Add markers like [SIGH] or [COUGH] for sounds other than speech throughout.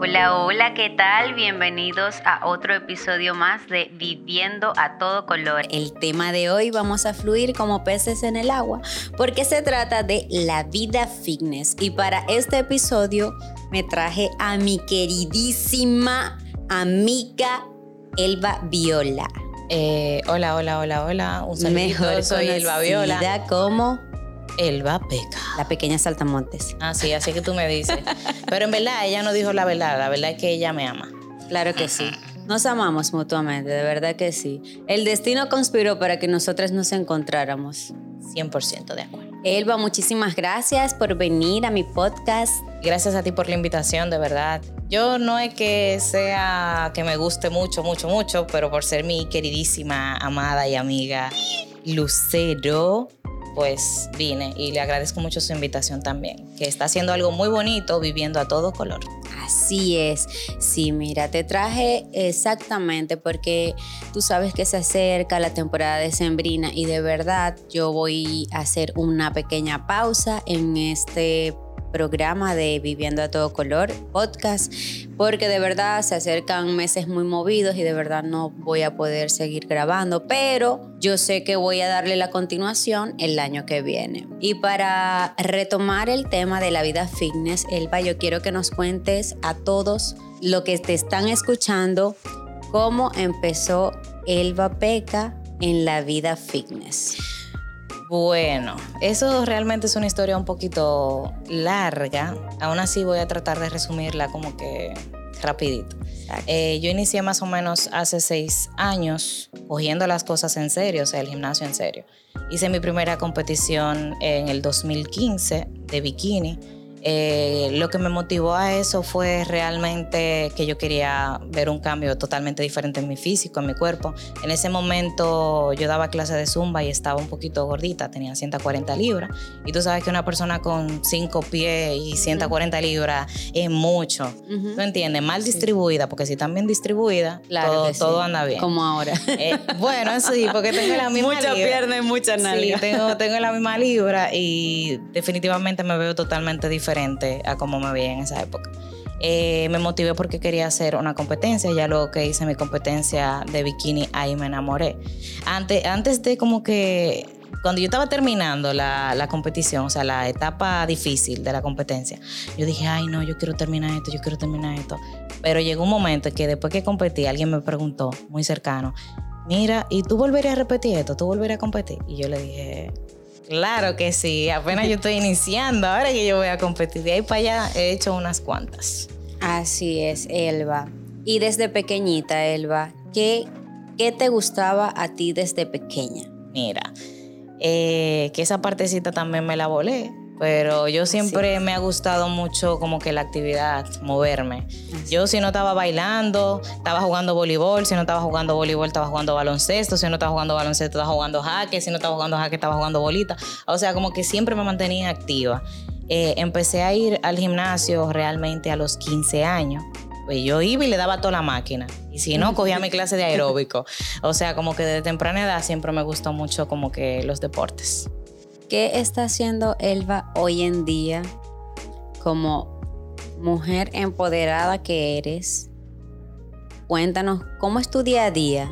Hola, hola, ¿qué tal? Bienvenidos a otro episodio más de Viviendo a todo color. El tema de hoy vamos a fluir como peces en el agua porque se trata de la vida fitness. Y para este episodio me traje a mi queridísima amiga Elba Viola. Eh, hola, hola, hola, hola. Un saludo. Mejor soy Elba Viola. como Elba Peca. La pequeña saltamontes. Ah, sí, así que tú me dices. Pero en verdad ella no dijo la verdad, la verdad es que ella me ama. Claro que sí. Nos amamos mutuamente, de verdad que sí. El destino conspiró para que nosotras nos encontráramos. 100% de acuerdo. Elba, muchísimas gracias por venir a mi podcast. Gracias a ti por la invitación, de verdad. Yo no es que sea que me guste mucho, mucho, mucho, pero por ser mi queridísima, amada y amiga Lucero, pues vine y le agradezco mucho su invitación también, que está haciendo algo muy bonito viviendo a todo color. Así es, sí, mira, te traje exactamente porque tú sabes que se acerca la temporada de Sembrina y de verdad yo voy a hacer una pequeña pausa en este programa de Viviendo a todo color, podcast, porque de verdad se acercan meses muy movidos y de verdad no voy a poder seguir grabando, pero yo sé que voy a darle la continuación el año que viene. Y para retomar el tema de la vida fitness, Elba, yo quiero que nos cuentes a todos lo que te están escuchando, cómo empezó Elba Peca en la vida fitness. Bueno, eso realmente es una historia un poquito larga. Aún así voy a tratar de resumirla como que rapidito. Eh, yo inicié más o menos hace seis años cogiendo las cosas en serio, o sea, el gimnasio en serio. Hice mi primera competición en el 2015 de bikini eh, lo que me motivó a eso fue realmente que yo quería ver un cambio totalmente diferente en mi físico, en mi cuerpo. En ese momento yo daba clase de zumba y estaba un poquito gordita, tenía 140 libras. Y tú sabes que una persona con 5 pies y 140 libras es mucho. ¿Tú entiendes? Mal distribuida, porque si están bien distribuida, todo, anda bien. Como ahora. Eh, bueno, sí, porque tengo la misma Mucha pierna y mucha nalga. Sí, tengo, tengo la misma libra y definitivamente me veo totalmente diferente diferente a como me veía en esa época. Eh, me motivé porque quería hacer una competencia, ya luego que hice mi competencia de bikini, ahí me enamoré. Antes, antes de como que, cuando yo estaba terminando la, la, competición, o sea, la etapa difícil de la competencia, yo dije, ay no, yo quiero terminar esto, yo quiero terminar esto. Pero llegó un momento que después que competí, alguien me preguntó, muy cercano, mira, ¿y tú volverías a repetir esto? ¿Tú volverías a competir? Y yo le dije, Claro que sí, apenas yo estoy iniciando, ahora que yo voy a competir, de ahí para allá he hecho unas cuantas. Así es, Elba. Y desde pequeñita, Elba, ¿qué, qué te gustaba a ti desde pequeña? Mira, eh, que esa partecita también me la volé pero yo siempre me ha gustado mucho como que la actividad, moverme. Yo si no estaba bailando, estaba jugando voleibol, si no estaba jugando voleibol, estaba jugando baloncesto, si no estaba jugando baloncesto, estaba jugando jaque, si no estaba jugando jaque, estaba jugando bolita. O sea, como que siempre me mantenía activa. Eh, empecé a ir al gimnasio realmente a los 15 años. Pues yo iba y le daba toda la máquina. Y si no, cogía mi clase de [LAUGHS] aeróbico. O sea, como que desde temprana edad siempre me gustó mucho como que los deportes. ¿Qué está haciendo Elba hoy en día como mujer empoderada que eres? Cuéntanos cómo es tu día a día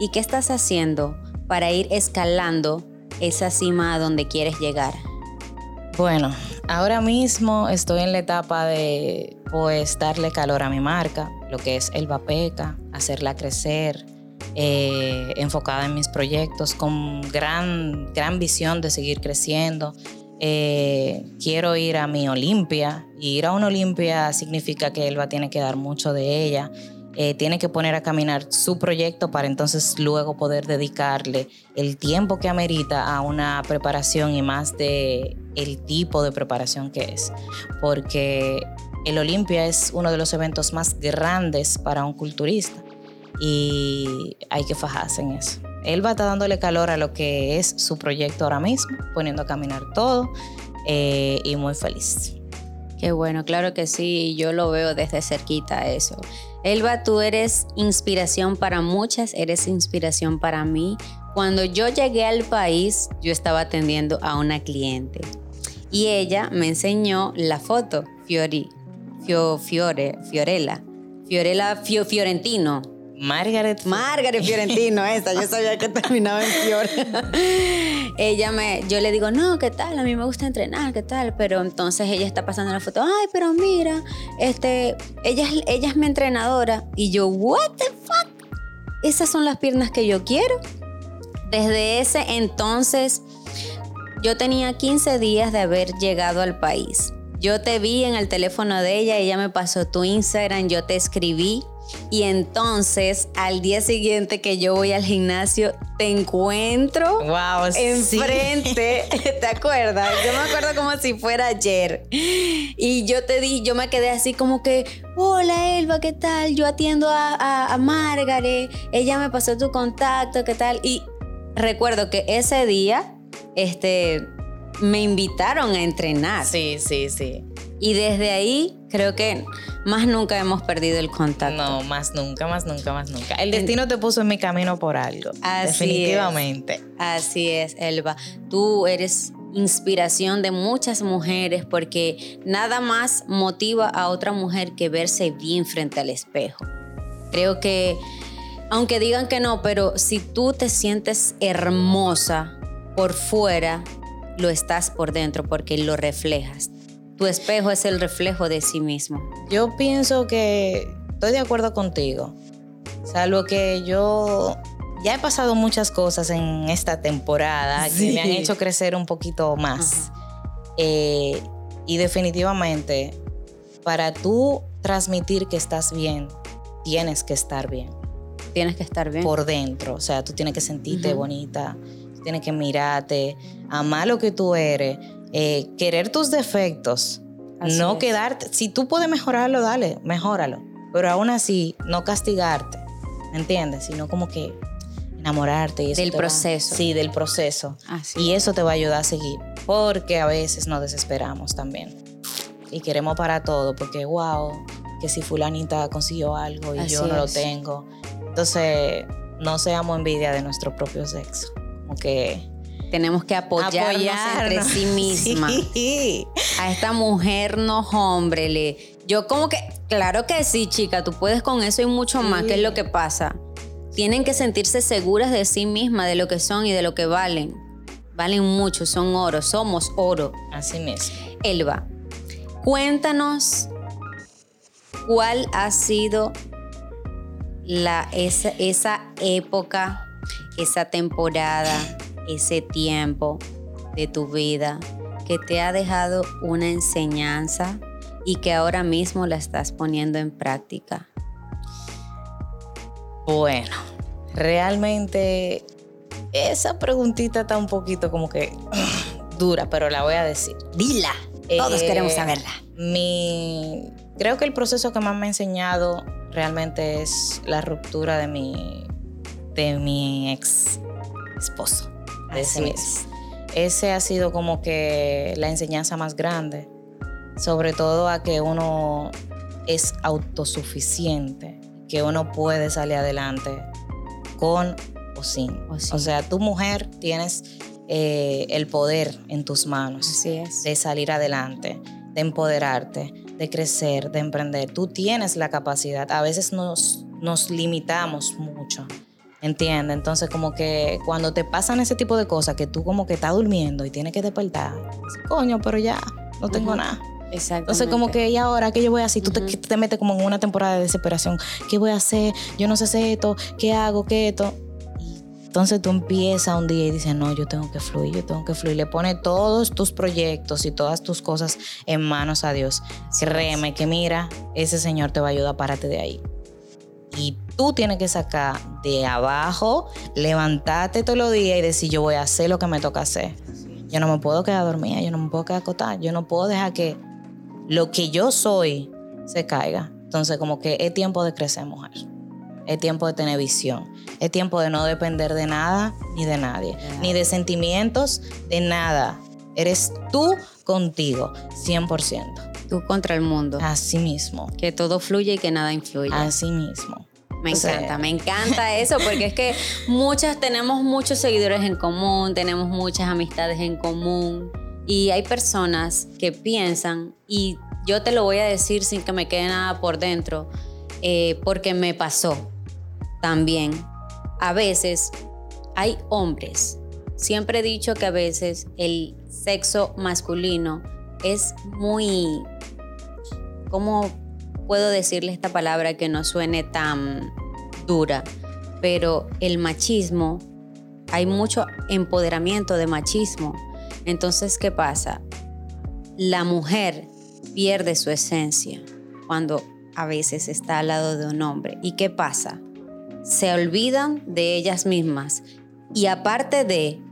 y qué estás haciendo para ir escalando esa cima a donde quieres llegar. Bueno, ahora mismo estoy en la etapa de pues darle calor a mi marca, lo que es el Vapeca, hacerla crecer, eh, enfocada en mis proyectos, con gran, gran visión de seguir creciendo. Eh, quiero ir a mi Olimpia y ir a una Olimpia significa que Elba tiene que dar mucho de ella. Eh, tiene que poner a caminar su proyecto para entonces luego poder dedicarle el tiempo que amerita a una preparación y más de el tipo de preparación que es. Porque el Olimpia es uno de los eventos más grandes para un culturista y hay que fajarse en eso. Él va a estar dándole calor a lo que es su proyecto ahora mismo, poniendo a caminar todo eh, y muy feliz. Qué bueno, claro que sí, yo lo veo desde cerquita eso. Elba, tú eres inspiración para muchas, eres inspiración para mí. Cuando yo llegué al país, yo estaba atendiendo a una cliente y ella me enseñó la foto, Fiori, Fiore, Fiorella. Fiorella Fiorentino. Margaret. Margaret Fiorentino, esa. Yo sabía que terminaba en Fiore. [LAUGHS] ella me, yo le digo, no, ¿qué tal? A mí me gusta entrenar, ¿qué tal? Pero entonces ella está pasando la foto, ay, pero mira, este, ella, ella es mi entrenadora. Y yo, what the fuck? Esas son las piernas que yo quiero. Desde ese entonces, yo tenía 15 días de haber llegado al país. Yo te vi en el teléfono de ella, ella me pasó tu Instagram, yo te escribí y entonces al día siguiente que yo voy al gimnasio, te encuentro wow, enfrente. [LAUGHS] ¿Te acuerdas? Yo me acuerdo como si fuera ayer. Y yo te di, yo me quedé así como que, hola Elba, ¿qué tal? Yo atiendo a, a Margaret, ella me pasó tu contacto, ¿qué tal? Y recuerdo que ese día, este, me invitaron a entrenar. Sí, sí, sí. Y desde ahí creo que más nunca hemos perdido el contacto. No, más nunca, más nunca, más nunca. El destino te puso en mi camino por algo. definitivamente. Así es, Elba. Tú eres inspiración de muchas mujeres porque nada más motiva a otra mujer que verse bien frente al espejo. Creo que, aunque digan que no, pero si tú te sientes hermosa por fuera, lo estás por dentro porque lo reflejas. Tu espejo es el reflejo de sí mismo. Yo pienso que estoy de acuerdo contigo. Salvo que yo ya he pasado muchas cosas en esta temporada que me han hecho crecer un poquito más. Eh, y definitivamente, para tú transmitir que estás bien, tienes que estar bien. Tienes que estar bien. Por dentro. O sea, tú tienes que sentirte bonita, tienes que mirarte, amar lo que tú eres eh, querer tus defectos, no quedarte, si tú puedes mejorarlo, dale, mejóralo, pero aún así no castigarte, ¿me entiendes? Sino como que enamorarte y del proceso. sí, del proceso. y eso te va a ayudar a seguir, porque a veces nos desesperamos también y queremos para todo, porque wow, que si fulanita consiguió algo y yo no lo tengo. Entonces, no seamos envidia de nuestro propio sexo. Como que tenemos que apoyarnos, entre sí misma. [LAUGHS] A esta mujer no, hombre, le. Yo como que, claro que sí, chica, tú puedes con eso y mucho más, ¿qué es lo que pasa? Tienen que sentirse seguras de sí mismas, de lo que son y de lo que valen. Valen mucho, son oro, somos oro. Así mismo. Elba, cuéntanos cuál ha sido la, esa, esa época, esa temporada ese tiempo de tu vida que te ha dejado una enseñanza y que ahora mismo la estás poniendo en práctica? Bueno, realmente esa preguntita está un poquito como que dura, pero la voy a decir. Dila. Todos eh, queremos saberla. Mi, creo que el proceso que más me ha enseñado realmente es la ruptura de mi, de mi ex esposo ese Ese ha sido como que la enseñanza más grande, sobre todo a que uno es autosuficiente, que uno puede salir adelante con o sin. O, sea, tu mujer tienes eh, el poder en tus manos de salir adelante, de empoderarte, de crecer, de emprender. Tú tienes la capacidad. A veces nos, nos limitamos mucho ¿Entiendes? Entonces, como que cuando te pasan ese tipo de cosas, que tú como que estás durmiendo y tienes que despertar, coño, pero ya, no tengo nada. Exacto. Entonces, como que, ¿y ahora qué yo voy a hacer? Tú te, metes como en una temporada de desesperación. ¿Qué voy a hacer? Yo no sé hacer esto. ¿Qué hago? ¿Qué esto? Y entonces tú empiezas un día y dices, no, yo tengo que fluir, yo tengo que fluir. Le pones todos tus proyectos y todas tus cosas en manos a Dios. Créeme que mira, ese Señor te va a ayudar, párate de ahí. Y tú tienes que sacar de abajo, levantarte todos los días y decir, yo voy a hacer lo que me toca hacer. Yo no me puedo quedar dormida, yo no me puedo quedar acotada, yo no puedo dejar que lo que yo soy se caiga. Entonces, como que es tiempo de crecer, mujer. Es tiempo de tener visión. Es tiempo de no depender de nada ni de nadie. Ni de sentimientos, de nada. Eres tú contigo, 100% contra el mundo. Así mismo. Que todo fluye y que nada influye. Así mismo. Me encanta, me encanta eso, porque es que muchas tenemos muchos seguidores en común, tenemos muchas amistades en común y hay personas que piensan y yo te lo voy a decir sin que me quede nada por dentro, eh, porque me pasó también. A veces hay hombres, siempre he dicho que a veces el sexo masculino es muy, ¿cómo puedo decirle esta palabra que no suene tan dura? Pero el machismo, hay mucho empoderamiento de machismo. Entonces, ¿qué pasa? La mujer pierde su esencia cuando a veces está al lado de un hombre. ¿Y qué pasa? Se olvidan de ellas mismas. Y aparte de,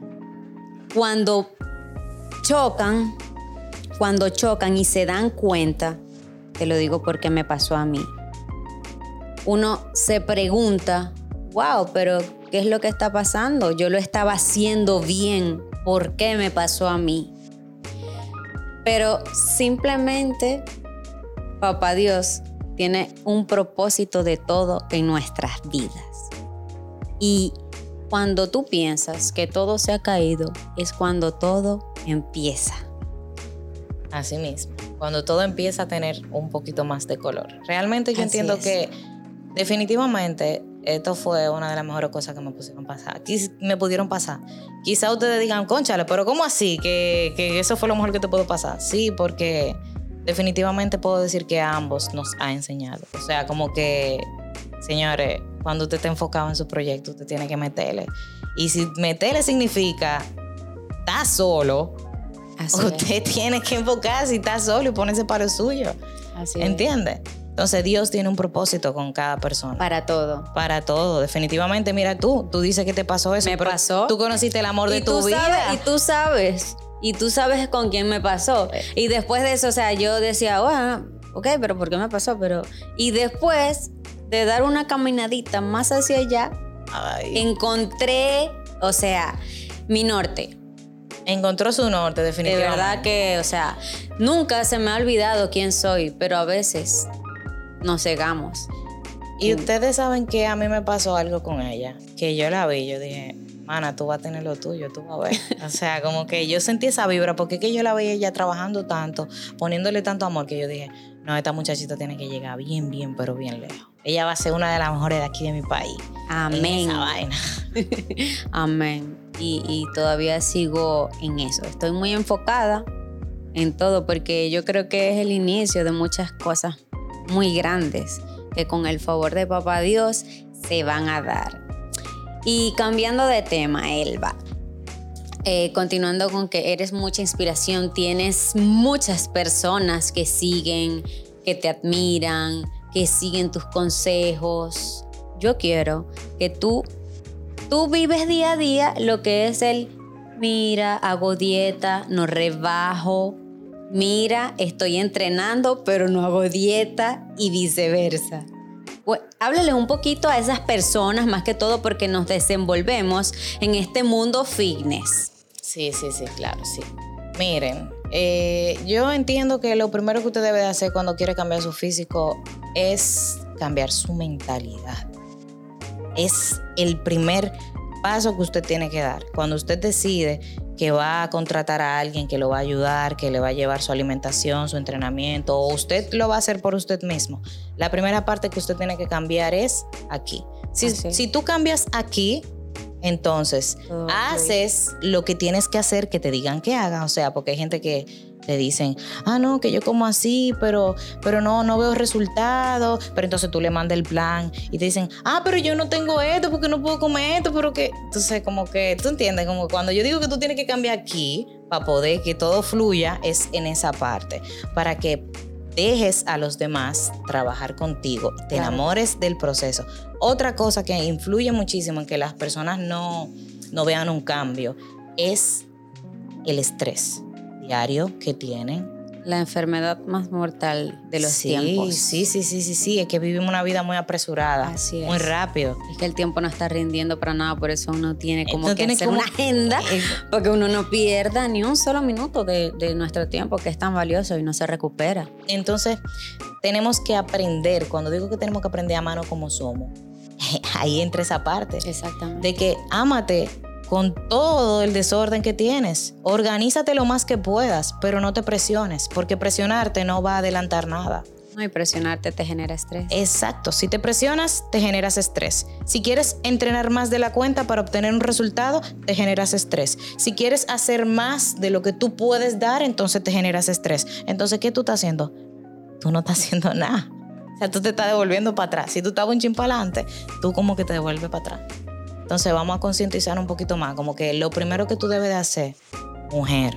cuando chocan, cuando chocan y se dan cuenta, te lo digo porque me pasó a mí, uno se pregunta, wow, pero ¿qué es lo que está pasando? Yo lo estaba haciendo bien, ¿por qué me pasó a mí? Pero simplemente, papá Dios tiene un propósito de todo en nuestras vidas. Y cuando tú piensas que todo se ha caído, es cuando todo empieza. Así mismo, cuando todo empieza a tener un poquito más de color. Realmente yo entiendo que definitivamente esto fue una de las mejores cosas que me pusieron pasar. Me pudieron pasar. Quizá ustedes digan, conchale, pero ¿cómo así? Que, que eso fue lo mejor que te pudo pasar. Sí, porque definitivamente puedo decir que a ambos nos ha enseñado. O sea, como que, señores, cuando usted está enfocado en su proyecto, usted tiene que meterle. Y si meterle significa estar solo, usted tiene que enfocarse y estar solo y ponerse para el suyo. Así ¿Entiende? Entonces Dios tiene un propósito con cada persona. Para todo. Para todo, definitivamente. Mira tú, tú dices que te pasó eso. Me pasó. Tú conociste el amor de tu vida. y tú sabes, y tú sabes con quién me pasó. Y después de eso, o sea, yo decía, bueno, ok, pero ¿por qué me pasó? Pero y después de dar una caminadita más hacia allá, encontré, o sea, mi norte. Encontró su norte, definitivamente. De verdad que, o sea, nunca se me ha olvidado quién soy, pero a veces nos cegamos. Y ustedes saben que a mí me pasó algo con ella, que yo la vi, yo dije, mana, tú vas a tener lo tuyo, tú vas a ver. [LAUGHS] o sea, como que yo sentí esa vibra, porque es que yo la veía ella trabajando tanto, poniéndole tanto amor, que yo dije, no, esta muchachita tiene que llegar bien, bien, pero bien lejos. Ella va a ser una de las mejores de aquí de mi país. Amén. esa vaina. [LAUGHS] Amén. Y, todavía sigo en eso. Estoy muy enfocada en todo, porque yo creo que es el inicio de muchas cosas muy grandes que con el favor de Papá Dios se van a dar. Y cambiando de tema, Elba, eh, continuando con que eres mucha inspiración, tienes muchas personas que siguen, que te admiran, que siguen tus consejos. Yo quiero que tú, tú vives día a día lo que es el, mira, hago dieta, no rebajo, mira, estoy entrenando, pero no hago dieta y viceversa. háblale un poquito a esas personas, más que todo porque nos desenvolvemos en este mundo fitness. Sí, sí, sí, claro, sí. Miren, eh, yo entiendo que lo primero que usted debe hacer cuando quiere cambiar su físico es cambiar su mentalidad. Es el primer paso que usted tiene que dar. Cuando usted decide que va a contratar a alguien que lo va a ayudar, que le va a llevar su alimentación, su entrenamiento, o usted lo va a hacer por usted mismo. La primera parte que usted tiene que cambiar es aquí. Si, si tú cambias aquí, entonces haces lo que tienes que hacer que te digan que haga. O sea, porque hay gente que te dicen, ah, no, que yo como así, pero, pero no, no veo resultados. Pero entonces tú le mandas el plan y te dicen, ah, pero yo no tengo esto porque no puedo comer esto, pero que. Entonces, como que, tú entiendes, como cuando yo digo que tú tienes que cambiar aquí para poder que todo fluya, es en esa parte. Para que dejes a los demás trabajar contigo, te enamores del proceso. Otra cosa que influye muchísimo en que las personas no, no vean un cambio es el estrés diario que tienen. La enfermedad más mortal de los tiempos. Sí, sí, sí, sí, sí, es que vivimos una vida muy apresurada, Así es. muy rápido. Es que el tiempo no está rindiendo para nada, por eso uno tiene como que hacer una agenda, [LAUGHS] porque uno no pierda ni un solo minuto de, de nuestro tiempo, que es tan valioso y no se recupera. Entonces, tenemos que aprender, cuando digo que tenemos que aprender a mano como somos, [LAUGHS] ahí entra esa parte. Exactamente. De que ámate con todo el desorden que tienes. Organízate lo más que puedas, pero no te presiones, porque presionarte no va a adelantar nada. No, y presionarte te genera estrés. Exacto, si te presionas, te generas estrés. Si quieres entrenar más de la cuenta para obtener un resultado, te generas estrés. Si quieres hacer más de lo que tú puedes dar, entonces te generas estrés. Entonces, ¿qué tú estás haciendo? Tú no estás haciendo nada. O sea, tú te estás devolviendo para atrás. Si tú estabas un chin para adelante, tú como que te devuelves para atrás. Entonces vamos a concientizar un poquito más, como que lo primero que tú debes de hacer, mujer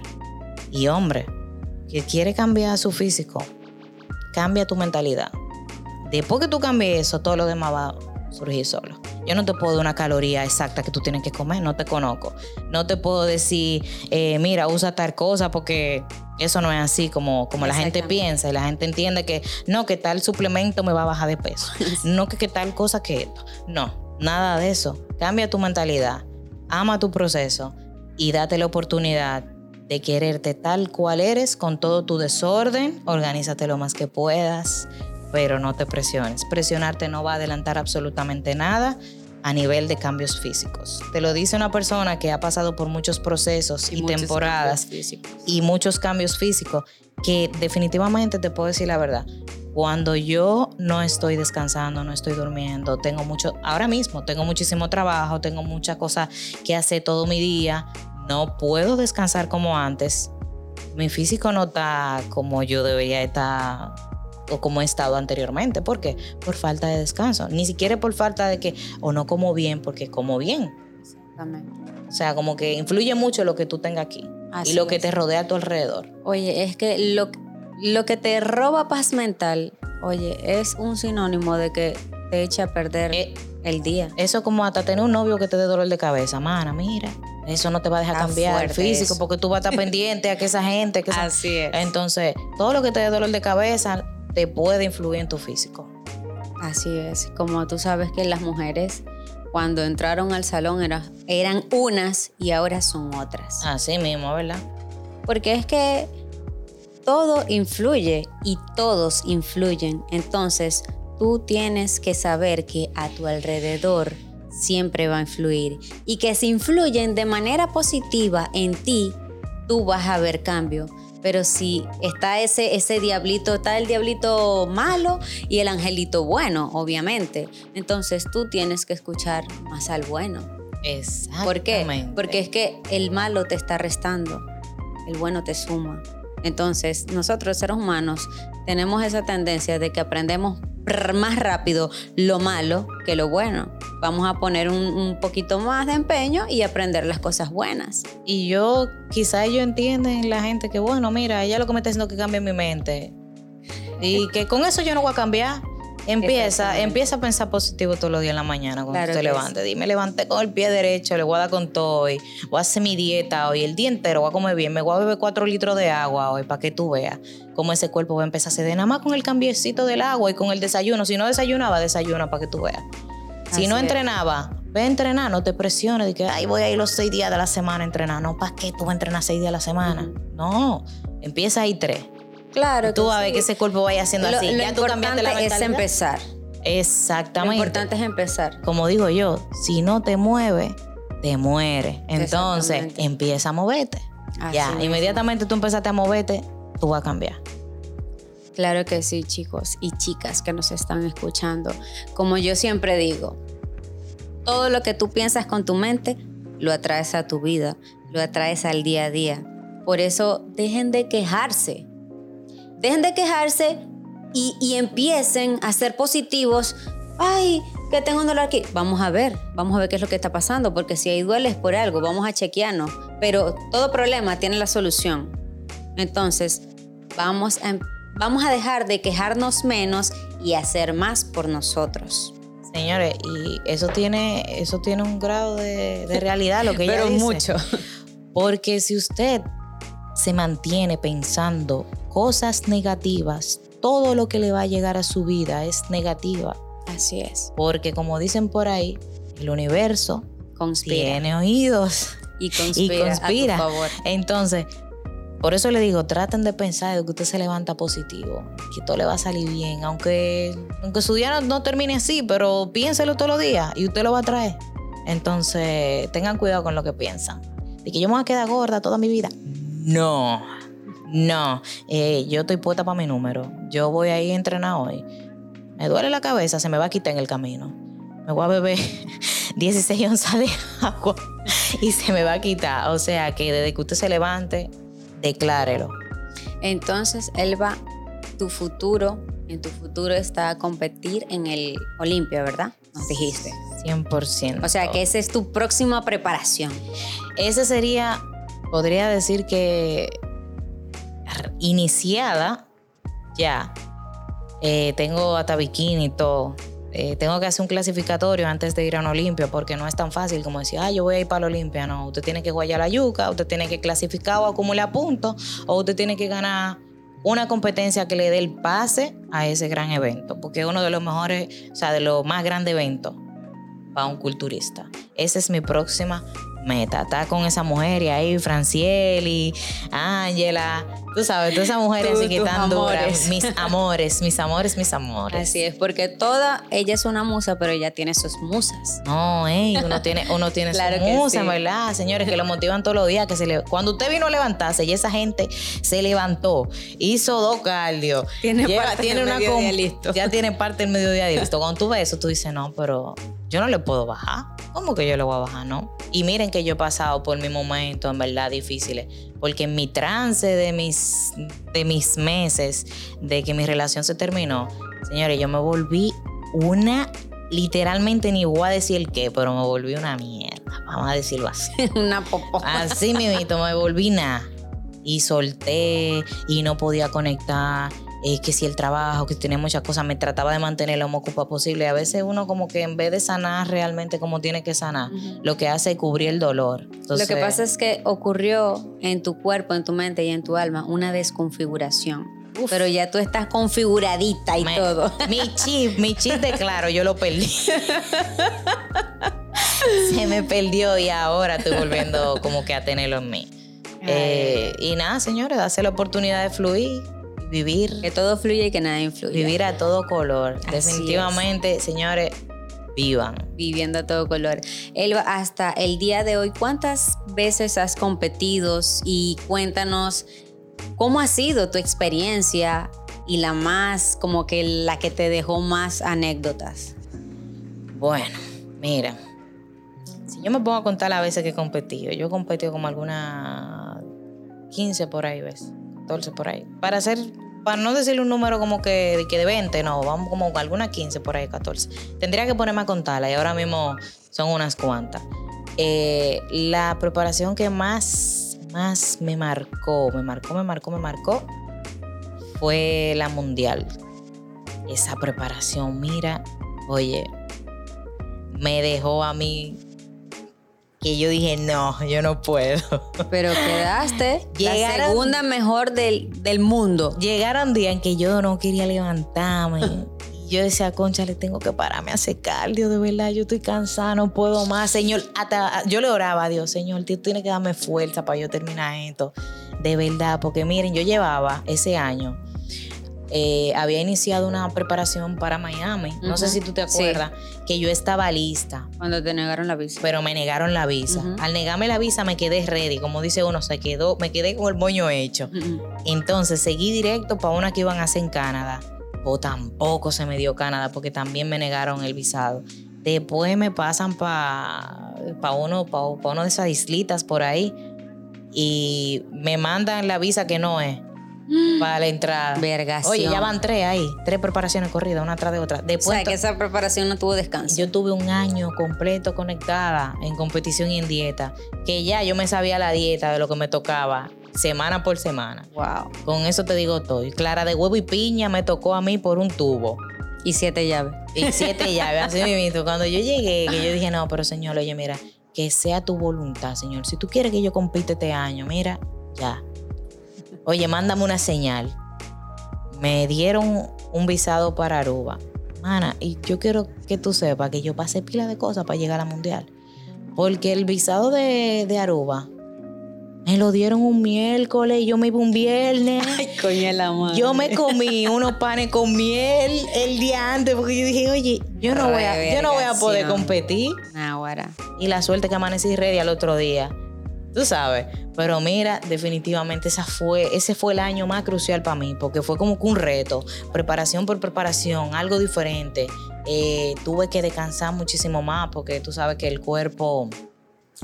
y hombre, que quiere cambiar su físico, cambia tu mentalidad. Después que tú cambies eso, todo lo demás va a surgir solo. Yo no te puedo dar una caloría exacta que tú tienes que comer, no te conozco. No te puedo decir, eh, mira, usa tal cosa porque eso no es así como, como la gente piensa y la gente entiende que no, que tal suplemento me va a bajar de peso. [LAUGHS] no que, que tal cosa que esto. No, nada de eso. Cambia tu mentalidad, ama tu proceso y date la oportunidad de quererte tal cual eres, con todo tu desorden, organízate lo más que puedas, pero no te presiones. Presionarte no va a adelantar absolutamente nada a nivel de cambios físicos. Te lo dice una persona que ha pasado por muchos procesos y, temporadas y muchos cambios físicos, que definitivamente te puedo decir la verdad. Cuando yo no estoy descansando, no estoy durmiendo, tengo mucho, ahora mismo tengo muchísimo trabajo, tengo muchas cosas que hacer todo mi día, no puedo descansar como antes, mi físico no está como yo debería estar o como he estado anteriormente. ¿Por qué? Por falta de descanso. Ni siquiera por falta de que o no como bien, porque como bien. Exactamente. O sea, como que influye mucho lo que tú tengas aquí y lo que te rodea a tu alrededor. Oye, es que lo, lo que te roba paz mental, oye, es un sinónimo de que te echa a perder eh, el día. Eso como hasta tener un novio que te dé dolor de cabeza, mana, mira. Eso no te va a dejar cambiar el físico porque tú vas a estar [LAUGHS] pendiente a que esa gente. Que Así es. Entonces, todo lo que te dé dolor de cabeza te puede influir en tu físico. Así es. Como tú sabes que las mujeres cuando entraron al salón eran unas y ahora son otras. Así mismo, ¿verdad? Porque es que todo influye y todos influyen. Entonces, tú tienes que saber que a tu alrededor siempre va a influir y que si influyen de manera positiva en ti, tú vas a ver cambio. Pero si está ese, ese diablito, está el diablito malo y el angelito bueno, obviamente. Entonces tú tienes que escuchar más al bueno. Exactamente. ¿Por qué? Porque es que el malo te está restando, el bueno te suma. Entonces, nosotros, seres humanos, tenemos esa tendencia de que aprendemos más rápido lo malo que lo bueno. Vamos a poner un, poquito más de empeño y aprender las cosas buenas. Y yo, quizá ellos entienden la gente que, bueno, mira, ella lo que me está haciendo que cambie mi mente. Y que con eso yo no voy a cambiar. Empieza, empieza a pensar positivo todos los días en la mañana cuando te levantes. Dime, levanté con el pie derecho, le voy a dar con todo hoy. Voy a hacer mi dieta hoy, el día entero voy a comer bien. Me voy a beber cuatro litros de agua hoy para que tú veas cómo ese cuerpo va a empezar a ceder nada más con el cambiecito del agua y con el desayuno. Si no desayunaba, desayuna para que tú veas. Si no entrenaba, ve a entrenar, no te presiones de que ay, voy a ir los seis días de la semana a entrenar. No, ¿para qué tú vas a entrenar seis días a la semana? No, empieza ahí tres Claro. Tú vas a ver que ese cuerpo vaya haciendo así. ya tú cambiaste la mentalidad. es empezar. Exactamente. Lo importante es empezar. Como digo yo, si no te mueves, te mueres. Entonces, empieza a moverte. ya, inmediatamente tú empezaste a moverte, tú vas a cambiar. Claro que sí, chicos y chicas que nos están escuchando. Como yo siempre digo, todo lo que tú piensas con tu mente, lo atraes a tu vida, lo atraes al día a día. Por eso, dejen de quejarse. Dejen de quejarse y, empiecen a ser positivos. Ay, que tengo un dolor aquí. Vamos a ver, vamos a ver qué es lo que está pasando, porque si ahí duele es por algo, vamos a chequearnos. Pero todo problema tiene la solución. Entonces, vamos a, vamos a dejar de quejarnos menos y hacer más por nosotros. Señores, y eso tiene, eso tiene un grado de, realidad, lo que ella Pero mucho. Porque si usted se mantiene pensando cosas negativas, todo lo que le va a llegar a su vida es negativa. Así es. Porque como dicen por ahí, el universo conspira. tiene oídos y [LAUGHS] conspira. favor. Entonces, por eso le digo, traten de pensar de que usted se levanta positivo, que todo le va a salir bien, aunque, aunque su día no, termine así, pero piénselo todos los días y usted lo va a traer. Entonces, tengan cuidado con lo que piensan. De que yo me voy a quedar gorda toda mi vida. No, no. Eh, yo estoy puesta para mi número. Yo voy a ir a entrenar hoy. Me duele la cabeza, se me va a quitar en el camino. Me voy a beber [LAUGHS] 16 onzas de agua y se me va a quitar. O sea que desde que usted se levante, declárelo. Entonces, Elba, tu futuro, en tu futuro está competir en el Olimpia, ¿verdad? Nos dijiste. 100%. O sea que esa es tu próxima preparación. Ese sería, podría decir que iniciada ya. Eh, tengo hasta bikini y todo. Eh, tengo que hacer un clasificatorio antes de ir a un Olimpia porque no es tan fácil como decir, ah, yo voy a ir para la Olimpia. No, usted tiene que guayar la yuca, usted tiene que clasificar o acumular puntos, o usted tiene que ganar una competencia que le dé el pase a ese gran evento, porque es uno de los mejores, o sea, de los más grandes eventos para un culturista. Esa es mi próxima meta. Está con esa mujer y ahí, Francieli, Ángela, tú sabes, todas esas mujeres así que están duras. Mis amores, mis amores, mis amores. Así es, porque toda, ella es una musa, pero ella tiene sus musas. No, ey, uno tiene, uno tiene sus musas, ¿verdad? Señores, que lo motivan todos los días. que se le, Cuando usted vino a levantarse y esa gente se levantó, hizo dos cardio, tiene, parte tiene una listo. ya tiene [LAUGHS] parte del mediodía listo. Cuando tú ves eso, tú dices, no, pero yo no le puedo bajar. ¿Cómo que yo le voy a bajar? No. Y miren que yo he pasado por mis momentos en verdad difíciles, porque en mi trance de mis, de mis meses, de que mi relación se terminó, señores, yo me volví una, literalmente ni voy a decir qué, pero me volví una mierda, vamos a decirlo así. [LAUGHS] una popó. Así mismo, me volví nada. Y solté y no podía conectar que si el trabajo, que tenía muchas cosas, me trataba de mantener lo más ocupada posible. A veces uno como que en vez de sanar realmente como tiene que sanar, lo que hace es cubrir el dolor. lo que pasa es que ocurrió en tu cuerpo, en tu mente y en tu alma una desconfiguración. Pero ya tú estás configuradita y todo. Mi chip, mi chip de claro, yo lo perdí. [LAUGHS] Se me perdió y ahora estoy volviendo como que a tenerlo en mí. Eh, y nada, señores, darse la oportunidad de fluir vivir. Que todo fluye y que nada influye. Vivir a todo color. Definitivamente, señores, vivan. Viviendo a todo color. Elba, hasta el día de hoy, ¿cuántas veces has competido? Y cuéntanos cómo ha sido tu experiencia y la más, como que la que te dejó más anécdotas. Bueno, mira, si yo me pongo a contar las veces que he competido, yo he competido como algunas 15 por ahí, ¿ves? 14 por ahí. Para hacer, para no decirle un número como que, que de 20, no, vamos como algunas 15 por ahí, 14. Tendría que ponerme a contarla y ahora mismo son unas cuantas. Eh, la preparación que más, más me marcó, me marcó, me marcó, me marcó, fue la mundial. Esa preparación, mira, oye, me dejó a mí que yo dije, no, yo no puedo. Pero [LAUGHS] quedaste la segunda mejor del, del mundo. Llegaron días en que yo no quería levantarme. y yo decía, concha, le tengo que pararme a hacer cardio, de verdad, yo estoy cansada, no puedo más. Señor, hasta yo le oraba a Dios, Señor, tú tienes que darme fuerza para yo terminar esto. De verdad, porque miren, yo llevaba ese año eh, había iniciado una preparación para Miami. No sé si tú te acuerdas que yo estaba lista. Cuando te negaron la visa. Pero me negaron la visa. Al negarme la visa me quedé ready, como dice uno, se quedó, me quedé con el moño hecho. Entonces seguí directo para una que iban a hacer en Canadá. O tampoco se me dio Canadá porque también me negaron el visado. Después me pasan para pa uno, pa, uno de esas islitas por ahí y me mandan la visa que no es para la entrada. Vergación. Oye, ya van tres ahí, tres preparaciones corridas, una tras de otra. Después, o sea, que esa preparación no tuvo descanso. Yo tuve un año completo conectada en competición y en dieta, que ya yo me sabía la dieta de lo que me tocaba semana por semana. Wow. Con eso te digo todo. Clara de huevo y piña me tocó a mí por un tubo. Y siete llaves. Y siete llaves, así [LAUGHS] mismo. Cuando yo llegué, que yo dije, no, pero señor, oye, mira, que sea tu voluntad, señor. Si tú quieres que yo compite este año, mira, ya Oye, mándame una señal. Me dieron un visado para Aruba. Mana, y yo quiero que tú sepas que yo pasé pila de cosas para llegar a la mundial. Porque el visado de, de Aruba me lo dieron un miércoles y yo me iba un viernes. [LAUGHS] Ay, coño la madre. Yo me comí unos panes con miel el día antes porque yo dije, oye, yo no voy a, yo no voy a poder competir. cara. Y la suerte que amanecí ready al otro día. Tú sabes. Pero mira, definitivamente esa fue, ese fue el año más crucial para mí, porque fue como que un reto, preparación por preparación, algo diferente. Eh, tuve que descansar muchísimo más, porque tú sabes que el cuerpo,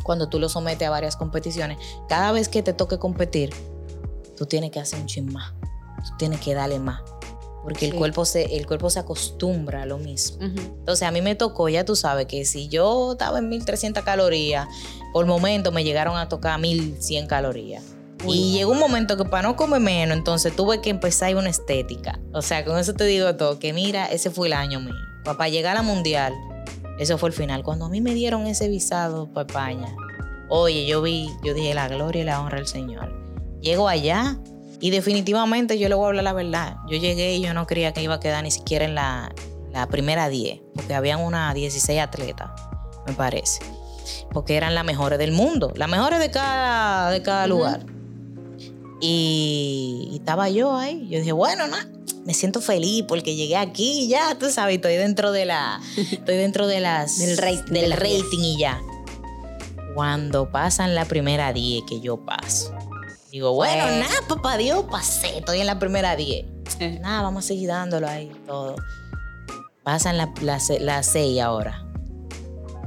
cuando tú lo sometes a varias competiciones, cada vez que te toque competir, tú tienes que hacer un chin más, tú tienes que darle más porque el, cuerpo se, el cuerpo se acostumbra a lo mismo. Entonces a mí me tocó, ya tú sabes, que si yo estaba en 1300 calorías, por momento me llegaron a tocar 1100 calorías. Y llegó un momento que para no comer menos, entonces tuve que empezar una estética. O sea, con eso te digo todo, que mira, ese fue el año mío. Para llegar a la mundial, eso fue el final. Cuando a mí me dieron ese visado para España, oye, yo vi, yo dije la gloria y la honra al Señor. Llego allá y definitivamente yo le voy a hablar la verdad. Yo llegué y yo no creía que iba a quedar ni siquiera en la, primera 10, porque habían unas 16 atletas, me parece. Porque eran las mejores del mundo, las mejores de cada, de cada lugar. Y, estaba yo ahí. Yo dije, bueno, nada, me siento feliz porque llegué aquí y ya, tú sabes, estoy dentro de la. Estoy dentro de las. del, del rating y ya. Cuando pasan la primera 10 que yo paso Digo, bueno, pues. nada, papá Dios, pasé, estoy en la primera 10. [LAUGHS] nada, vamos a seguir dándolo ahí todo. Pasan las la, 6 ahora.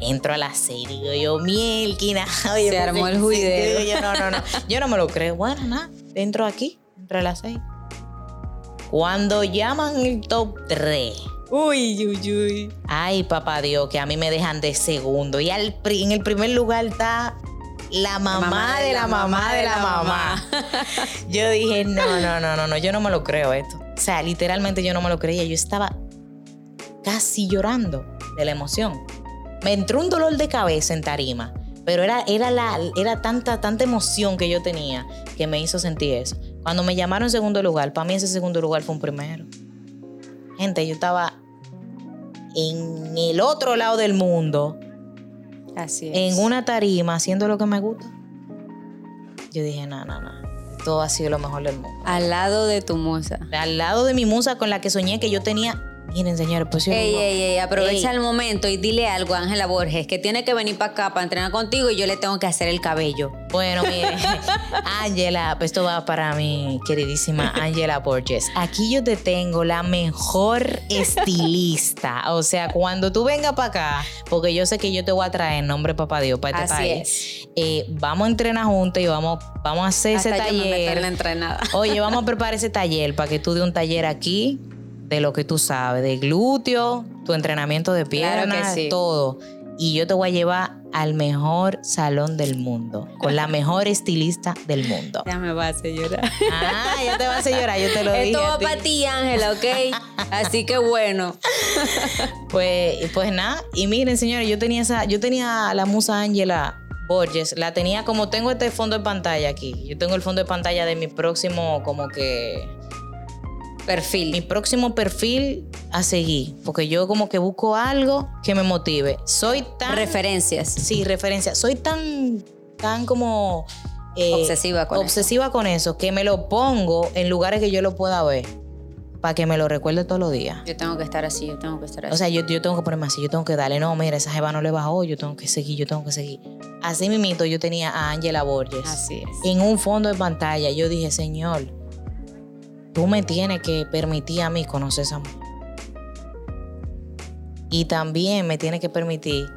Entro a las 6, digo yo, mielquina. [LAUGHS] Oye, Se armó el juidero. Yo, no, no, no. Yo no me lo creo. Bueno, nada, entro aquí, entro a las 6. Cuando llaman el top 3. Uy, uy, uy. Ay, papá Dios, que a mí me dejan de segundo. Y al, en el primer lugar está la mamá, de, la, mamá, de la mamá. [LAUGHS] yo dije, no, no, no, no, no, yo no me lo creo esto. O sea, literalmente yo no me lo creía. Yo estaba casi llorando de la emoción. Me entró un dolor de cabeza en tarima, pero era, era, la, era tanta, tanta emoción que yo tenía que me hizo sentir eso. Cuando me llamaron en segundo lugar, para mí ese segundo lugar fue un primero. Gente, yo estaba en el otro lado del mundo Así es. En una tarima haciendo lo que me gusta. Yo dije, no, no, no. Todo ha sido lo mejor del mundo. Al lado de tu musa. Al lado de mi musa con la que soñé que yo tenía Miren, señores, pues yo ey, ey, ey, aprovecha el momento y dile algo a Ángela Borges, que tiene que venir para acá para entrenar contigo y yo le tengo que hacer el cabello. Bueno, mire, [LAUGHS] [LAUGHS] Ángela, pues esto va para mi queridísima Ángela Borges. Aquí yo te tengo la mejor estilista. O sea, cuando tú vengas para acá, porque yo sé que yo te voy a traer nombre papá Dios para este Así país. Es. Eh, vamos a entrenar juntos y vamos, vamos a hacer ese taller. la entrenada. Oye, vamos a preparar ese taller para que tú de un taller aquí de lo que tú sabes, de glúteo, tu entrenamiento de piernas, todo. Y yo te voy a llevar al mejor salón del mundo, con la mejor estilista del mundo. Ya me vas a llorar. Ah, ya te vas a llorar, yo te lo dije. Esto va para ti, Ángela, ¿ok? Así que bueno. Pues, pues nada, y miren, señores, yo tenía esa, yo tenía la musa Ángela Borges, la tenía como tengo este fondo de pantalla aquí. Yo tengo el fondo de pantalla de mi próximo, como que Perfil. Mi próximo perfil a seguir, porque yo como que busco algo que me motive. Soy tan... Referencias. Sí, referencias. Soy tan, tan como... Eh, obsesiva con obsesiva con eso, que me lo pongo en lugares que yo lo pueda ver para que me lo recuerde todos los días. Yo tengo que estar así, yo tengo que estar así. O sea, yo, yo tengo que ponerme así, yo tengo que darle, no, mira, esa jeva no le bajó, yo tengo que seguir, yo tengo que seguir. Así mismito yo tenía a Angela Borges. Así es. En un fondo de pantalla, yo dije, Señor, tú me tienes que permitir a mí conocer esa mujer. Y también me tienes que permitir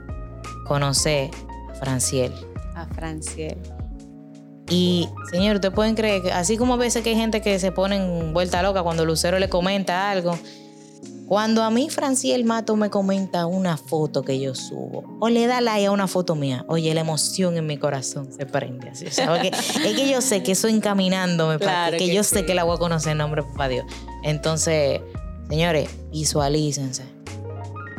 conocer a Franciel. A Franciel. Y, señor, ustedes pueden creer que, así como a veces que hay gente que se pone en vuelta loca cuando Lucero le comenta algo, cuando a mí Franciel Mato me comenta una foto que yo subo o le da like a una foto mía, oye, la emoción en mi corazón se prende así. [LAUGHS] es que yo sé que eso encaminándome para que, yo sé que la voy a conocer en nombre de Papá Dios. Entonces, señores, visualícense.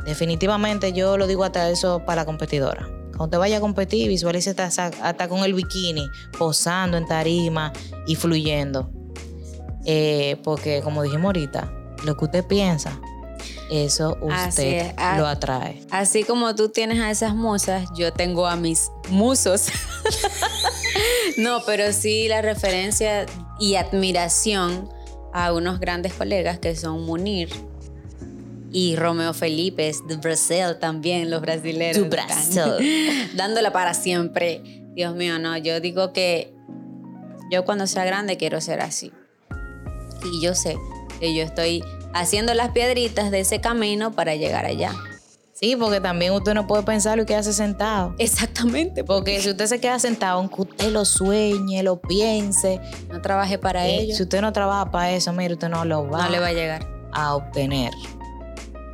Definitivamente yo lo digo hasta eso para la competidora. Cuando te vaya a competir, visualícese hasta, con el bikini, posando en tarima y fluyendo. Eh, porque como dijimos ahorita, lo que usted piensa eso usted lo atrae. Así como tú tienes a esas musas, yo tengo a mis musos. [LAUGHS] no, pero sí la referencia y admiración a unos grandes colegas que son Munir Y Romeo Felipe de Brasil también, los brasileños. Tu Brasil. [LAUGHS] Dándola para siempre. Dios mío, no, yo digo que yo cuando sea grande quiero ser así. Y yo sé que yo estoy haciendo las piedritas de ese camino para llegar allá. Sí, porque también usted no puede pensar lo que hace sentado. Exactamente. Porque si usted se queda sentado, aunque usted lo sueñe, lo piense, no trabaje para eh, ello. Si usted no trabaja para eso, mire, usted no lo va, no le va a llegar a obtener.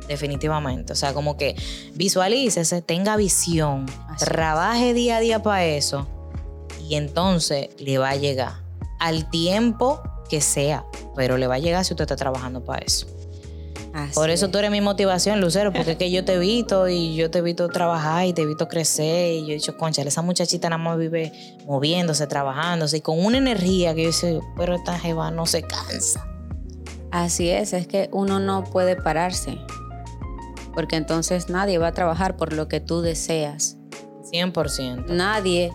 Definitivamente. O sea, como que visualícese, tenga visión, trabaje día a día para eso y entonces le va a llegar al tiempo que sea, pero le va a llegar si usted está trabajando para eso. Por eso tú eres mi motivación, Lucero, porque es que yo te he visto y yo te he visto trabajar y te he visto crecer. Y yo he dicho, concha, esa muchachita nada más vive moviéndose, trabajándose y con una energía que yo sé, pero esta jeva no se cansa. Así es, es que uno no puede pararse, porque entonces nadie va a trabajar por lo que tú deseas. 100%. Nadie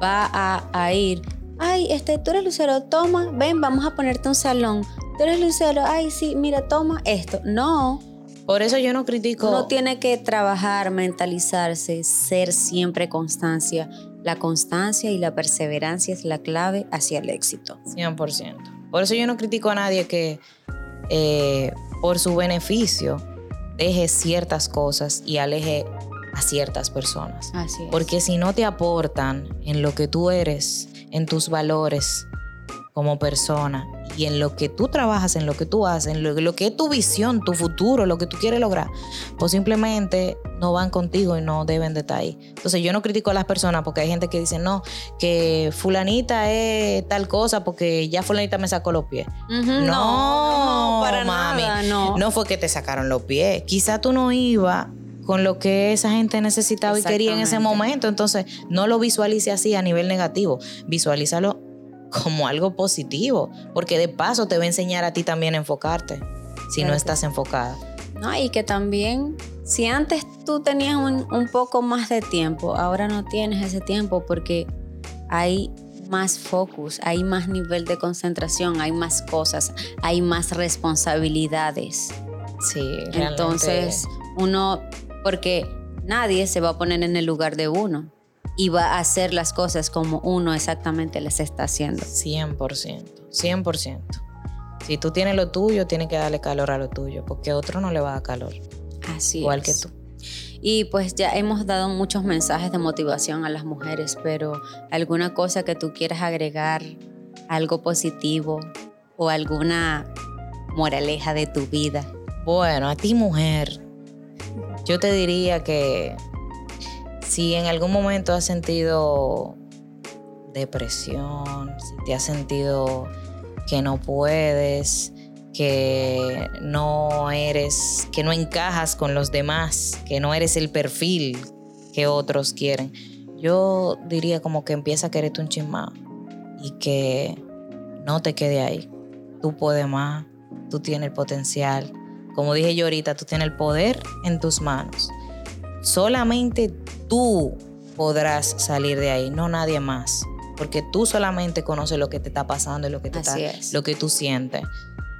va a, a ir, ay, este, tú eres Lucero, toma, ven, vamos a ponerte un salón tú eres Lucero, ay, sí, mira, toma esto. No. Por eso yo no critico. Uno tiene que trabajar, mentalizarse, ser siempre constancia. La constancia y la perseverancia es la clave hacia el éxito. 100%. Por eso yo no critico a nadie que eh, por su beneficio deje ciertas cosas y aleje a ciertas personas. Así es. Porque si no te aportan en lo que tú eres, en tus valores como persona, y en lo que tú trabajas, en lo que tú haces, en lo, que es tu visión, tu futuro, lo que tú quieres lograr, pues simplemente no van contigo y no deben de estar ahí. Entonces yo no critico a las personas porque hay gente que dice, no, que fulanita es tal cosa porque ya fulanita me sacó los pies. no, para mami, nada, no. No fue que te sacaron los pies. Quizá tú no ibas con lo que esa gente necesitaba y quería en ese momento. Entonces, no lo visualice así a nivel negativo. Visualízalo como algo positivo, porque de paso te va a enseñar a ti también a enfocarte, si no estás enfocada. No, y que también, si antes tú tenías un, un poco más de tiempo, ahora no tienes ese tiempo porque hay más focus, hay más nivel de concentración, hay más cosas, hay más responsabilidades. Sí, realmente. Entonces, uno, porque nadie se va a poner en el lugar de uno y va a hacer las cosas como uno exactamente las está haciendo. 100%, 100%. Si tú tienes lo tuyo, tienes que darle calor a lo tuyo, porque otro no le va a dar calor. Así Igual que tú. Y pues ya hemos dado muchos mensajes de motivación a las mujeres, pero alguna cosa que tú quieras agregar, algo positivo o alguna moraleja de tu vida. Bueno, a ti mujer, yo te diría que si en algún momento has sentido depresión, si te has sentido que no puedes, que no eres, que no encajas con los demás, que no eres el perfil que otros quieren, yo diría como que empieza a quererte un chismado y que no te quede ahí. Tú puedes más, tú tienes el potencial. Como dije yo ahorita, tú tienes el poder en tus manos. Solamente tú podrás salir de ahí, no nadie más. Porque tú solamente conoces lo que te está pasando y lo que, te está, lo que tú sientes.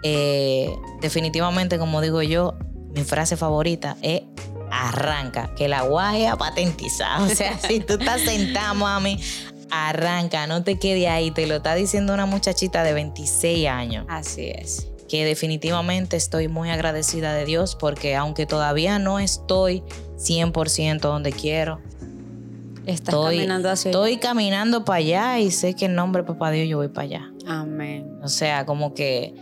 Eh, definitivamente, como digo yo, mi frase favorita es arranca, que la guaje ha patentizado. [LAUGHS] O sea, si tú estás sentado, mami, arranca, no te quede ahí. Te lo está diciendo una muchachita de 26 años. Así es. Que definitivamente estoy muy agradecida de Dios porque aunque todavía no estoy 100% donde quiero. estoy, caminando Estoy caminando para allá y sé que en nombre de Papá Dios yo voy para allá. Amén. O sea, como que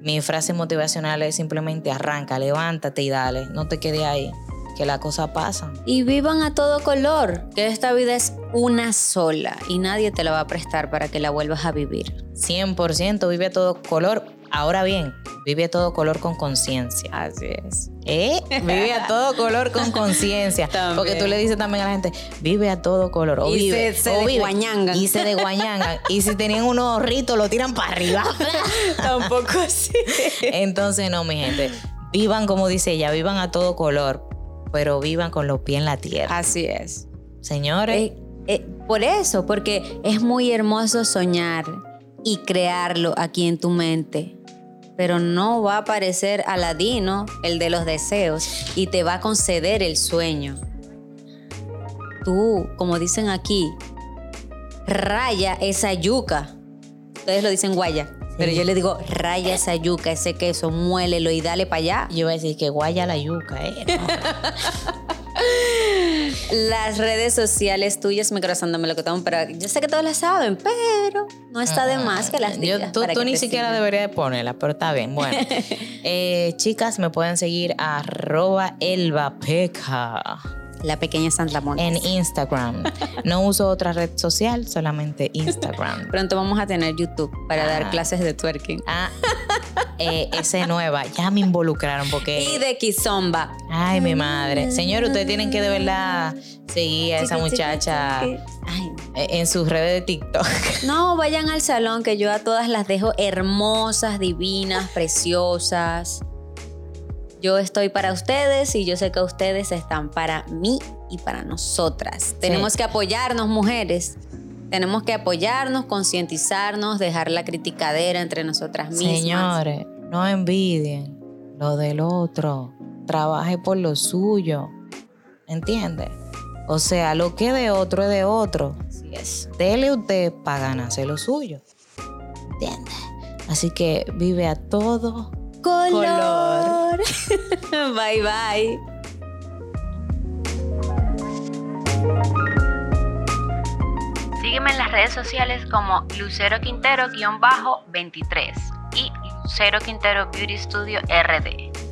mi frase motivacional es simplemente arranca, levántate y dale. No te quedes ahí, que la cosa pasa. Y vivan a todo color, que esta vida es una sola y nadie te la va a prestar para que la vuelvas a vivir. 100% vive a todo color. Ahora bien, vive a todo color con conciencia. Así es. ¿Eh? Vive a todo color con conciencia. [LAUGHS] Porque tú le dices también a la gente, vive a todo color. O y vive, se, se Y se desguañangan. [LAUGHS] y si tenían unos ritos, lo tiran para arriba. [LAUGHS] Tampoco así. Entonces, no, mi gente. Vivan, como dice ella, vivan a todo color, pero vivan con los pies en la tierra. Así es. Señores. Eh, eh, por eso, porque es muy hermoso soñar y crearlo aquí en tu mente pero no va a aparecer Aladino, el de los deseos, y te va a conceder el sueño. Tú, como dicen aquí, raya esa yuca. Ustedes lo dicen guaya. Pero yo le digo, raya esa yuca, ese queso, muélelo y dale para allá. Yo voy a decir que guaya la yuca, ¿eh? [LAUGHS] Las redes sociales tuyas, mi corazón, no me lo contamos, pero yo sé que todos las saben, pero no está de más que las digas. tú, tú ni siquiera deberías de ponerla, pero está bien. Bueno, [LAUGHS] eh, chicas, me pueden seguir arroba elvapeca. La pequeña Santa Mónica. En Instagram. No uso otra red social, solamente Instagram. [LAUGHS] Pronto vamos a tener YouTube para dar ah. clases de twerking. Ah, eh, ese nueva. Ya me involucraron porque... Y de Kizomba. Ay, mi madre. Señor, ustedes tienen que de verdad seguir a esa muchacha en sus redes de TikTok. [LAUGHS] No, vayan al salón que yo a todas las dejo hermosas, divinas, preciosas. Yo estoy para ustedes y yo sé que ustedes están para mí y para nosotras. Tenemos que apoyarnos, mujeres. Tenemos que apoyarnos, concientizarnos, dejar la criticadera entre nosotras mismas. Señores, no envidien lo del otro. Trabaje por lo suyo. ¿Entiende? O sea, lo que es de otro es de otro. Así es. Dele usted para ganarse lo suyo. ¿Entiende? Así que vive a todo color. [LAUGHS] bye bye. Sígueme en las redes sociales como Lucero Quintero-23 y Lucero Quintero Beauty Studio RD.